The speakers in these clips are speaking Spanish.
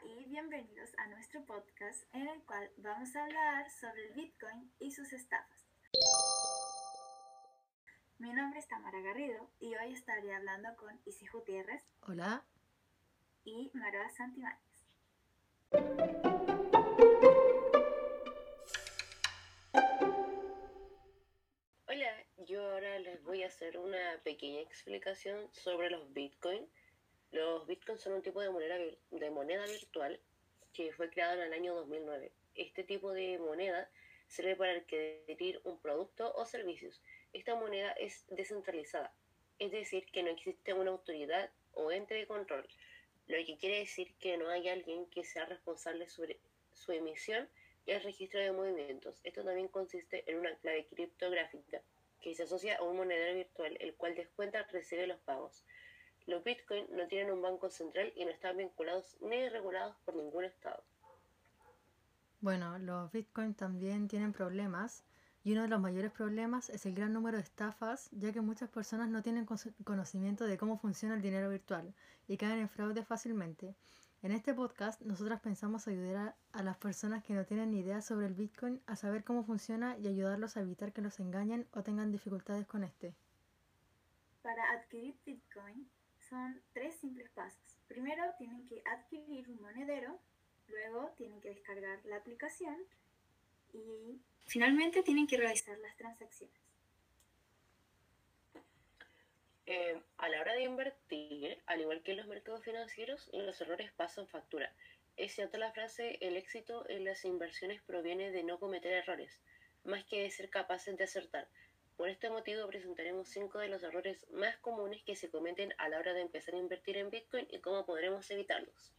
Hola y bienvenidos a nuestro podcast en el cual vamos a hablar sobre el Bitcoin y sus estafas. Mi nombre es Tamara Garrido y hoy estaré hablando con Isis Gutiérrez. Hola. Y Maroa Santibáñez. Hola, yo ahora les voy a hacer una pequeña explicación sobre los Bitcoin los bitcoins son un tipo de moneda, de moneda virtual que fue creado en el año 2009. Este tipo de moneda sirve para adquirir un producto o servicios. Esta moneda es descentralizada, es decir, que no existe una autoridad o ente de control, lo que quiere decir que no hay alguien que sea responsable sobre su emisión y el registro de movimientos. Esto también consiste en una clave criptográfica que se asocia a un monedero virtual, el cual descuenta recibe los pagos. Los Bitcoin no tienen un banco central y no están vinculados ni regulados por ningún Estado. Bueno, los Bitcoin también tienen problemas y uno de los mayores problemas es el gran número de estafas, ya que muchas personas no tienen conocimiento de cómo funciona el dinero virtual y caen en fraude fácilmente. En este podcast, nosotras pensamos ayudar a, a, las personas que no tienen ni idea sobre el Bitcoin a saber cómo funciona y ayudarlos a evitar que los engañen o tengan dificultades con este. Para adquirir Bitcoin, son tres simples pasos. Primero tienen que adquirir un monedero, luego tienen que descargar la aplicación y finalmente tienen que realizar las transacciones. Eh, a la hora de invertir, al igual que en los mercados financieros, los errores pasan factura. Es cierta la frase, el éxito en las inversiones proviene de no cometer errores, más que de ser capaces de acertar. Por este motivo presentaremos cinco de los errores más comunes que se cometen a la hora de empezar a invertir en Bitcoin y cómo podremos evitarlos.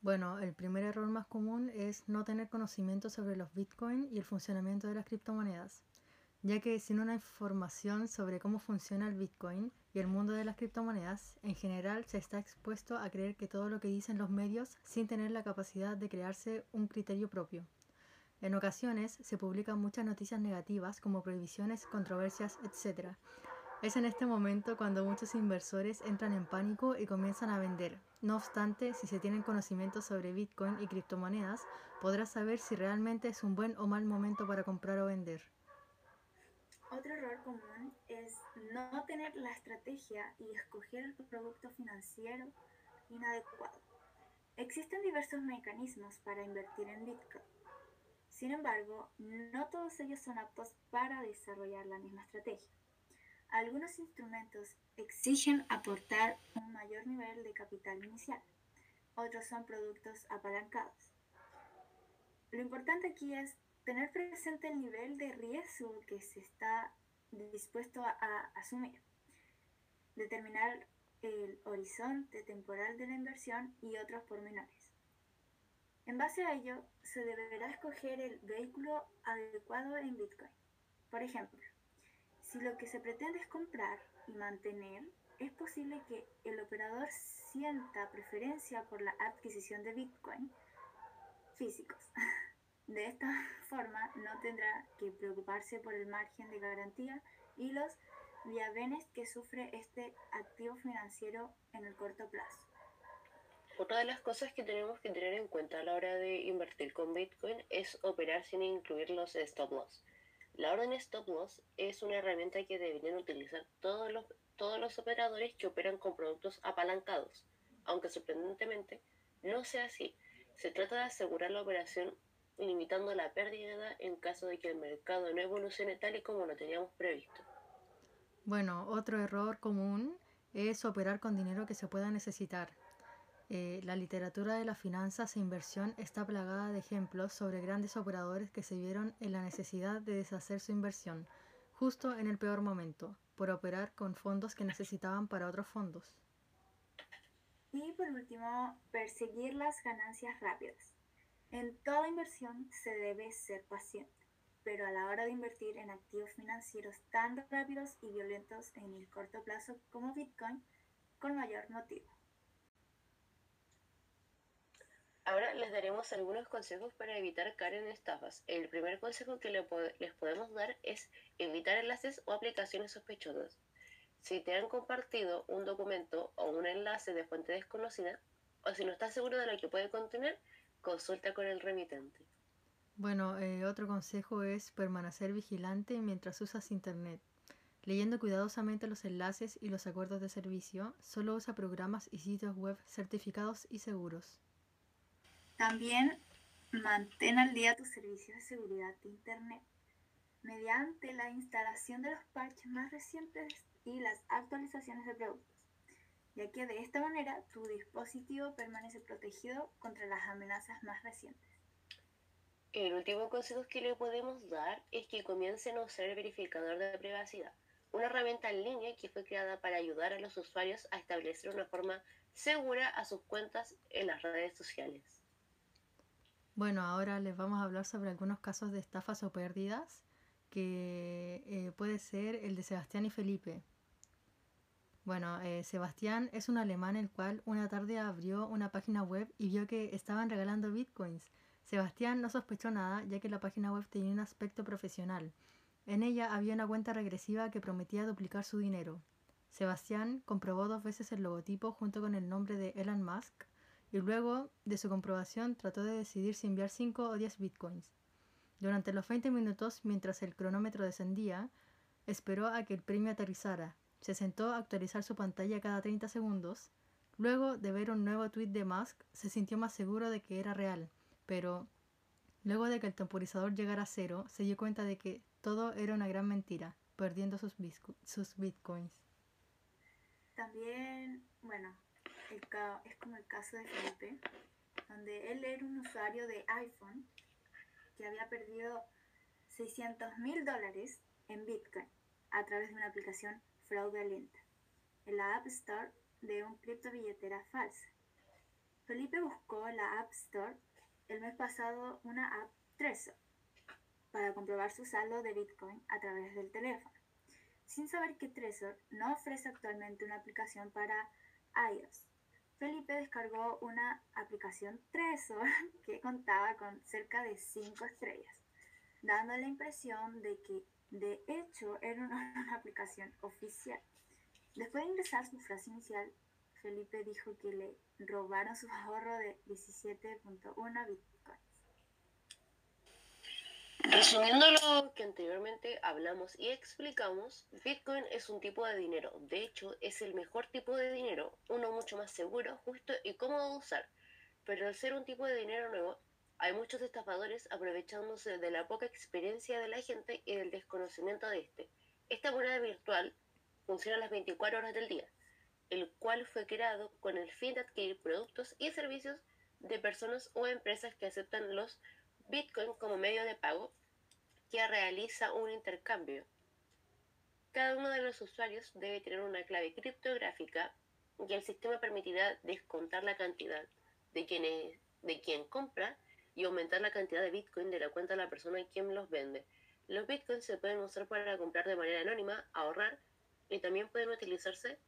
Bueno, el primer error más común es no tener conocimiento sobre los Bitcoin y el funcionamiento de las criptomonedas, ya que sin una información sobre cómo funciona el Bitcoin y el mundo de las criptomonedas, en general se está expuesto a creer que todo lo que dicen los medios sin tener la capacidad de crearse un criterio propio. En ocasiones se publican muchas noticias negativas como prohibiciones, controversias, etc. Es en este momento cuando muchos inversores entran en pánico y comienzan a vender. No obstante, si se tienen conocimientos sobre Bitcoin y criptomonedas, podrás saber si realmente es un buen o mal momento para comprar o vender. Otro error común es no tener la estrategia y escoger el producto financiero inadecuado. Existen diversos mecanismos para invertir en Bitcoin sin embargo, no todos ellos son aptos para desarrollar la misma estrategia. Algunos instrumentos exigen aportar un mayor nivel de capital inicial, otros son productos apalancados. Lo importante aquí es tener presente el nivel de riesgo que se está dispuesto a asumir, determinar el horizonte temporal de la inversión y otros pormenores. En base a ello, se deberá escoger el vehículo adecuado en Bitcoin. Por ejemplo, si lo que se pretende es comprar y mantener, es posible que el operador sienta preferencia por la adquisición de Bitcoin físicos. De esta forma, no tendrá que preocuparse por el margen de garantía y los viavenes que sufre este activo financiero en el corto plazo. Otra de las cosas que tenemos que tener en cuenta a la hora de invertir con Bitcoin es operar sin incluir los stop loss. La orden stop loss es una herramienta que deberían utilizar todos los, todos los operadores que operan con productos apalancados, aunque sorprendentemente no sea así. Se trata de asegurar la operación limitando la pérdida en caso de que el mercado no evolucione tal y como lo teníamos previsto. Bueno, otro error común es operar con dinero que se pueda necesitar. Eh, la literatura de las finanzas e inversión está plagada de ejemplos sobre grandes operadores que se vieron en la necesidad de deshacer su inversión, justo en el peor momento, por operar con fondos que necesitaban para otros fondos. Y por último, perseguir las ganancias rápidas. En toda inversión se debe ser paciente, pero a la hora de invertir en activos financieros tan rápidos y violentos en el corto plazo como Bitcoin, con mayor motivo. Ahora les daremos algunos consejos para evitar caer en estafas. El primer consejo que les podemos dar es evitar enlaces o aplicaciones sospechosas. Si te han compartido un documento o un enlace de fuente desconocida, o si no estás seguro de lo que puede contener, consulta con el remitente. Bueno, eh, otro consejo es permanecer vigilante mientras usas Internet. Leyendo cuidadosamente los enlaces y los acuerdos de servicio, solo usa programas y sitios web certificados y seguros. También mantén al día tus servicios de seguridad de Internet mediante la instalación de los parches más recientes y las actualizaciones de productos, ya que de esta manera tu dispositivo permanece protegido contra las amenazas más recientes. El último consejo que le podemos dar es que comiencen a usar el verificador de privacidad, una herramienta en línea que fue creada para ayudar a los usuarios a establecer una forma segura a sus cuentas en las redes sociales. Bueno, ahora les vamos a hablar sobre algunos casos de estafas o pérdidas que eh, puede ser el de Sebastián y Felipe. Bueno, eh, Sebastián es un alemán el cual una tarde abrió una página web y vio que estaban regalando bitcoins. Sebastián no sospechó nada ya que la página web tenía un aspecto profesional. En ella había una cuenta regresiva que prometía duplicar su dinero. Sebastián comprobó dos veces el logotipo junto con el nombre de Elon Musk y luego de su comprobación trató de decidir si enviar 5 o 10 bitcoins. Durante los 20 minutos, mientras el cronómetro descendía, esperó a que el premio aterrizara. Se sentó a actualizar su pantalla cada 30 segundos. Luego de ver un nuevo tweet de Musk, se sintió más seguro de que era real, pero luego de que el temporizador llegara a cero, se dio cuenta de que todo era una gran mentira, perdiendo sus, sus bitcoins. También, bueno, es como el caso de Felipe, donde él era un usuario de iPhone que había perdido 600 mil dólares en Bitcoin a través de una aplicación fraudulenta en la App Store de un criptobilletera falsa. Felipe buscó en la App Store el mes pasado una app Trezor para comprobar su saldo de Bitcoin a través del teléfono, sin saber que Trezor no ofrece actualmente una aplicación para iOS Felipe descargó una aplicación Trezor que contaba con cerca de 5 estrellas, dando la impresión de que de hecho era una, aplicación oficial. Después de ingresar su frase inicial, Felipe dijo que le robaron su ahorro de 17.1 bitcoins. Resumiendo lo que anteriormente hablamos y explicamos, Bitcoin es un tipo de dinero. De hecho, es el mejor tipo de dinero, uno mucho más seguro, justo y cómodo de usar. Pero al ser un tipo de dinero nuevo, hay muchos estafadores aprovechándose de la poca experiencia de la gente y del desconocimiento de este. Esta moneda virtual funciona las 24 horas del día, el cual fue creado con el fin de adquirir productos y servicios de personas o empresas que aceptan los Bitcoin como medio de pago que realiza un intercambio. Cada uno de los usuarios debe tener una clave criptográfica y el sistema permitirá descontar la cantidad de quien, de quien compra y aumentar la cantidad de Bitcoin de la cuenta de la persona a quien los vende. Los Bitcoins se pueden usar para comprar de manera anónima, ahorrar y también pueden utilizarse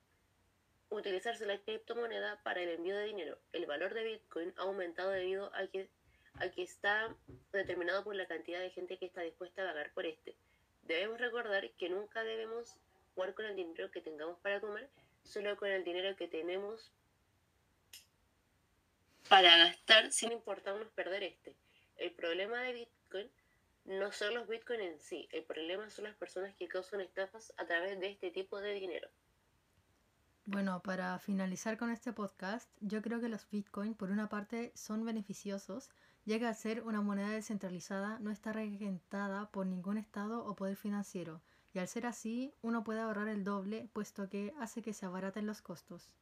utilizarse la criptomoneda para el envío de dinero. El valor de Bitcoin ha aumentado debido a que Aquí está determinado por la cantidad de gente que está dispuesta a pagar por este. Debemos recordar que nunca debemos jugar con el dinero que tengamos para comer, solo con el dinero que tenemos para gastar sin importarnos perder este. El problema de Bitcoin no son los Bitcoin en sí, el problema son las personas que causan estafas a través de este tipo de dinero. Bueno, para finalizar con este podcast, yo creo que los Bitcoin por una parte son beneficiosos, llega a ser una moneda descentralizada, no está regentada por ningún Estado o poder financiero, y al ser así, uno puede ahorrar el doble, puesto que hace que se abaraten los costos.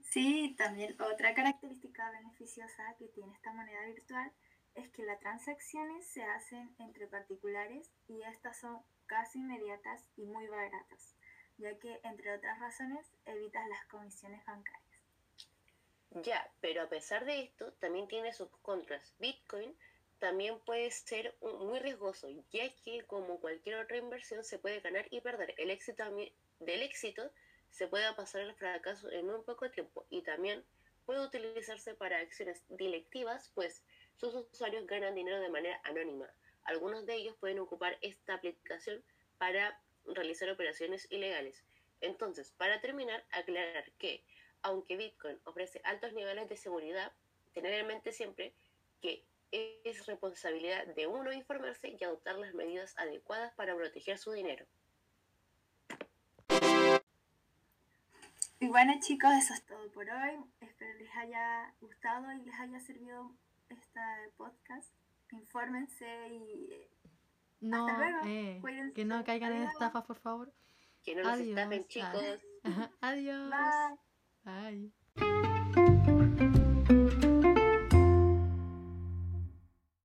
Sí, también otra característica beneficiosa que tiene esta moneda virtual es que las transacciones se hacen entre particulares y estas son casi inmediatas y muy baratas, ya que, entre otras razones, evitas las comisiones bancarias. Ya, pero a pesar de esto, también tiene sus contras. Bitcoin también puede ser muy riesgoso, ya que como cualquier otra inversión se puede ganar y perder. El éxito del éxito se puede pasar al fracaso en un poco tiempo y también puede utilizarse para acciones delictivas, pues sus usuarios ganan dinero de manera anónima. Algunos de ellos pueden ocupar esta aplicación para realizar operaciones ilegales. Entonces, para terminar, aclarar que aunque Bitcoin ofrece altos niveles de seguridad, tener en mente siempre que es responsabilidad de uno informarse y adoptar las medidas adecuadas para proteger su dinero. Y bueno chicos, eso es todo por hoy. Espero les haya gustado y les haya servido este podcast. Infórmense y No, hasta luego. eh, Cuídense. que no caigan en estafas, por favor. Que no nos Adiós. estafen, chicos. Adiós. Bye. Bye.